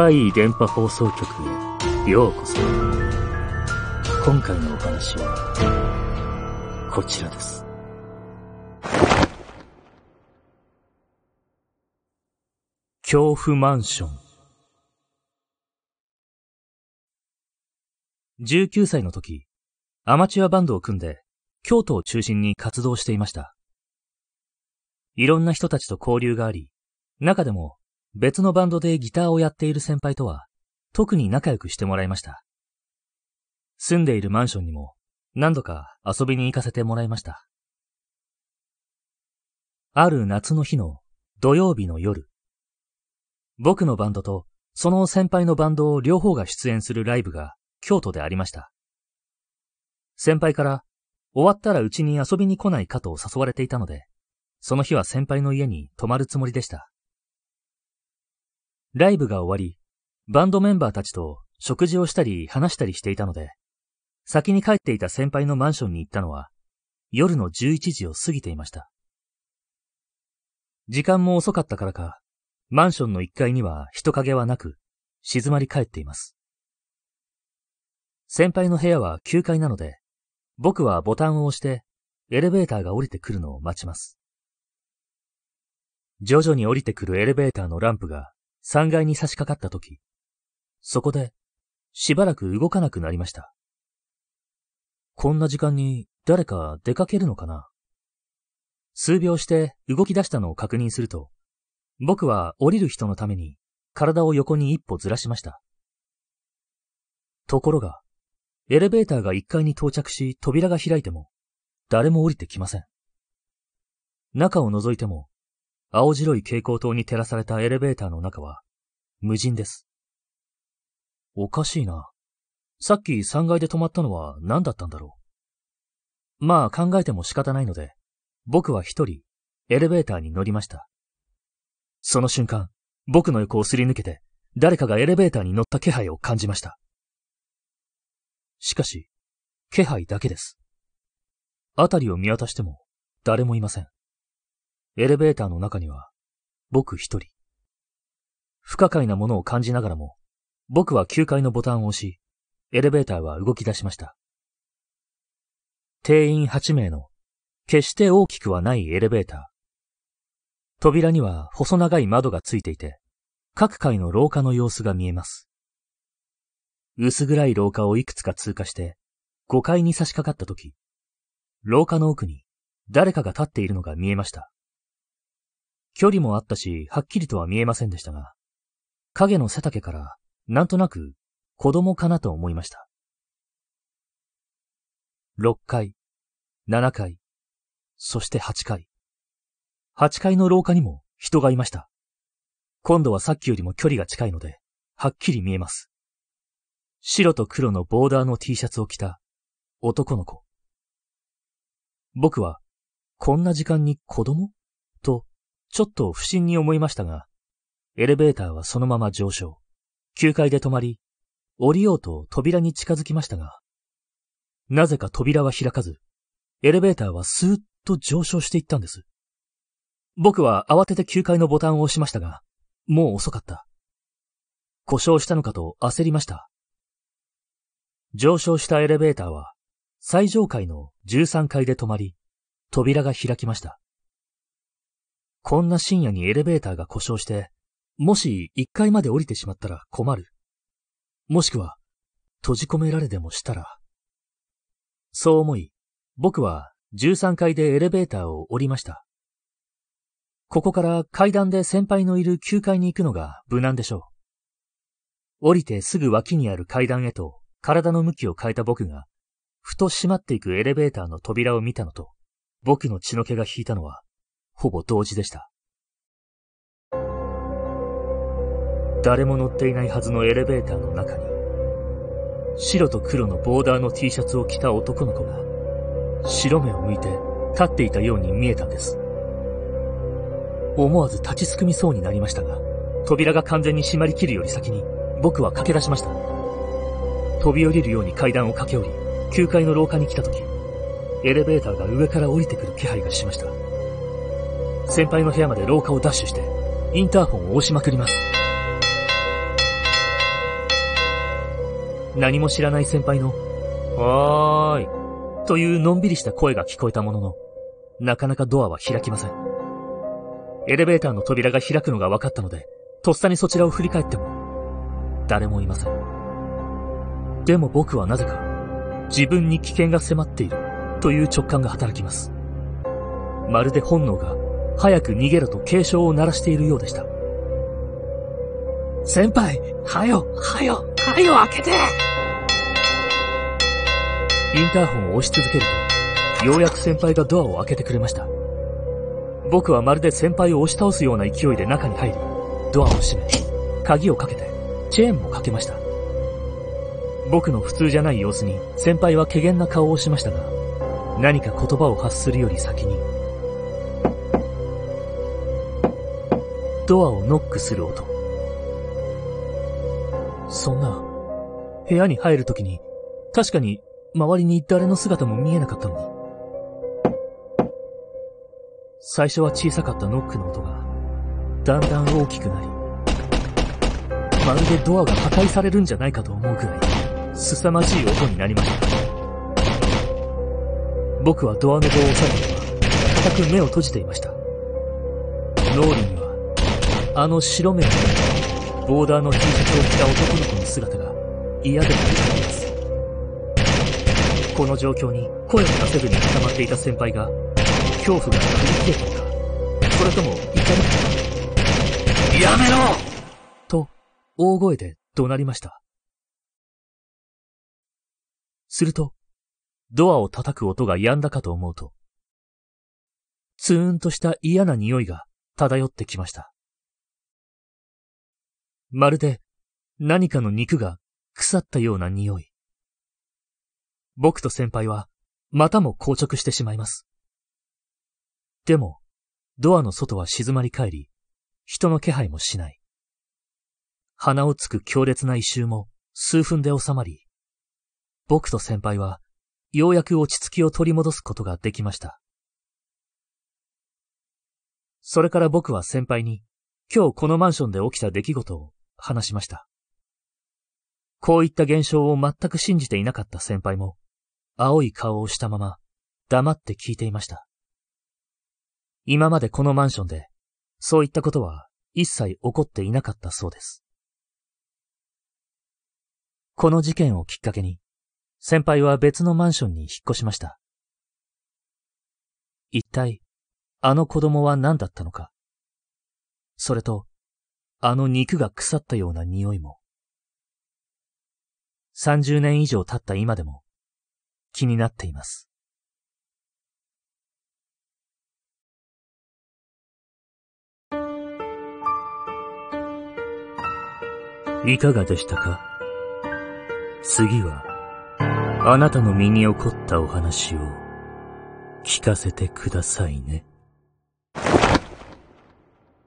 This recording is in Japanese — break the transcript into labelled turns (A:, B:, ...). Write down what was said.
A: 怪異電波放送局へようこそ。今回のお話は、こちらです。恐怖マンション。19歳の時、アマチュアバンドを組んで、京都を中心に活動していました。いろんな人たちと交流があり、中でも別のバンドでギターをやっている先輩とは、特に仲良くしてもらいました。住んでいるマンションにも何度か遊びに行かせてもらいました。ある夏の日の土曜日の夜、僕のバンドとその先輩のバンドを両方が出演するライブが京都でありました。先輩から終わったらうちに遊びに来ないかと誘われていたので、その日は先輩の家に泊まるつもりでした。ライブが終わり、バンドメンバーたちと食事をしたり話したりしていたので、先に帰っていた先輩のマンションに行ったのは、夜の11時を過ぎていました。時間も遅かったからか、マンションの1階には人影はなく、静まり返っています。先輩の部屋は9階なので、僕はボタンを押して、エレベーターが降りてくるのを待ちます。徐々に降りてくるエレベーターのランプが3階に差し掛かった時、そこでしばらく動かなくなりました。こんな時間に誰か出かけるのかな？数秒して動き出したのを確認すると、僕は降りる人のために体を横に一歩ずらしました。ところが、エレベーターが1階に到着し扉が開いても、誰も降りてきません。中を覗いても、青白い蛍光灯に照らされたエレベーターの中は、無人です。おかしいな。さっき3階で止まったのは何だったんだろう。まあ考えても仕方ないので、僕は一人、エレベーターに乗りました。その瞬間、僕の横をすり抜けて、誰かがエレベーターに乗った気配を感じました。しかし、気配だけです。あたりを見渡しても、誰もいません。エレベーターの中には、僕一人。不可解なものを感じながらも、僕は9階のボタンを押し、エレベーターは動き出しました。定員8名の、決して大きくはないエレベーター。扉には細長い窓がついていて、各階の廊下の様子が見えます。薄暗い廊下をいくつか通過して、5階に差し掛かった時、廊下の奥に誰かが立っているのが見えました。距離もあったし、はっきりとは見えませんでしたが、影の背丈から、なんとなく子供かなと思いました。6階、7階、そして8階。8階の廊下にも人がいました。今度はさっきよりも距離が近いので、はっきり見えます。白と黒のボーダーの T シャツを着た男の子。僕は、こんな時間に子供、ちょっと不審に思いましたが、エレベーターはそのまま上昇。9階で止まり、降りようと扉に近づきましたが、なぜか扉は開かず、エレベーターはスーッと上昇していったんです。僕は慌てて9階のボタンを押しましたが、もう遅かった。故障したのかと焦りました。上昇したエレベーターは、最上階の13階で止まり、扉が開きました。こんな深夜にエレベーターが故障して、もし1階まで降りてしまったら困る。もしくは、閉じ込められでもしたら。そう思い、僕は13階でエレベーターを降りました。ここから階段で先輩のいる9階に行くのが無難でしょう。降りてすぐ脇にある階段へと体の向きを変えた僕が、ふと閉まっていくエレベーターの扉を見たのと、僕の血の気が引いたのは、ほぼ同時でした。誰も乗っていないはずのエレベーターの中に、白と黒のボーダーの T シャツを着た男の子が、白目を向いて立っていたように見えたんです。思わず立ちすくみそうになりましたが、扉が完全に閉まりきるより先に、僕は駆け出しました。飛び降りるように階段を駆け下り、9階の廊下に来た時、エレベーターが上から降りてくる気配がしました。先輩の部屋まで廊下をダッシュして、インターホンを押しまくります。何も知らない先輩の、おーい、というのんびりした声が聞こえたものの、なかなかドアは開きません。エレベーターの扉が開くのが分かったので、とっさにそちらを振り返っても、誰もいません。でも僕はなぜか、自分に危険が迫っている、という直感が働きます。まるで本能が、早く逃げろと警鐘を鳴らしているようでした。
B: 先輩、はよ、はよ、はよ開けて
A: インターホンを押し続けると、ようやく先輩がドアを開けてくれました。僕はまるで先輩を押し倒すような勢いで中に入り、ドアを閉め、鍵をかけて、チェーンもかけました。僕の普通じゃない様子に先輩は怪げな顔をしましたが、何か言葉を発するより先に、ドアをノックする音。そんな、部屋に入るときに、確かに周りに誰の姿も見えなかったのに。最初は小さかったノックの音が、だんだん大きくなり、まるでドアが破壊されるんじゃないかと思うくらい、凄まじい音になりました。僕はドアノブを押さえたまま、固く目を閉じていました。脳裏に、あの白目のボーダーの T シャツを着た男の子の姿が嫌でも浮かびます。この状況に声を出せずに固まっていた先輩が、恐怖が振り切れたのか、それとも怒り？
B: やめろ
A: と、大声で怒鳴りました。すると、ドアを叩く音が止んだかと思うと、ツーンとした嫌な匂いが漂ってきました。まるで何かの肉が腐ったような匂い。僕と先輩はまたも硬直してしまいます。でも、ドアの外は静まり返り、人の気配もしない。鼻をつく強烈な異臭も数分で収まり、僕と先輩はようやく落ち着きを取り戻すことができました。それから僕は先輩に今日このマンションで起きた出来事を話しました。こういった現象を全く信じていなかった先輩も、青い顔をしたまま黙って聞いていました。今までこのマンションで、そういったことは一切起こっていなかったそうです。この事件をきっかけに、先輩は別のマンションに引っ越しました。一体、あの子供は何だったのか。それと、あの肉が腐ったような匂いも。30年以上経った今でも、気になっています。いかがでしたか？次は、あなたの身に起こったお話を聞かせてくださいね。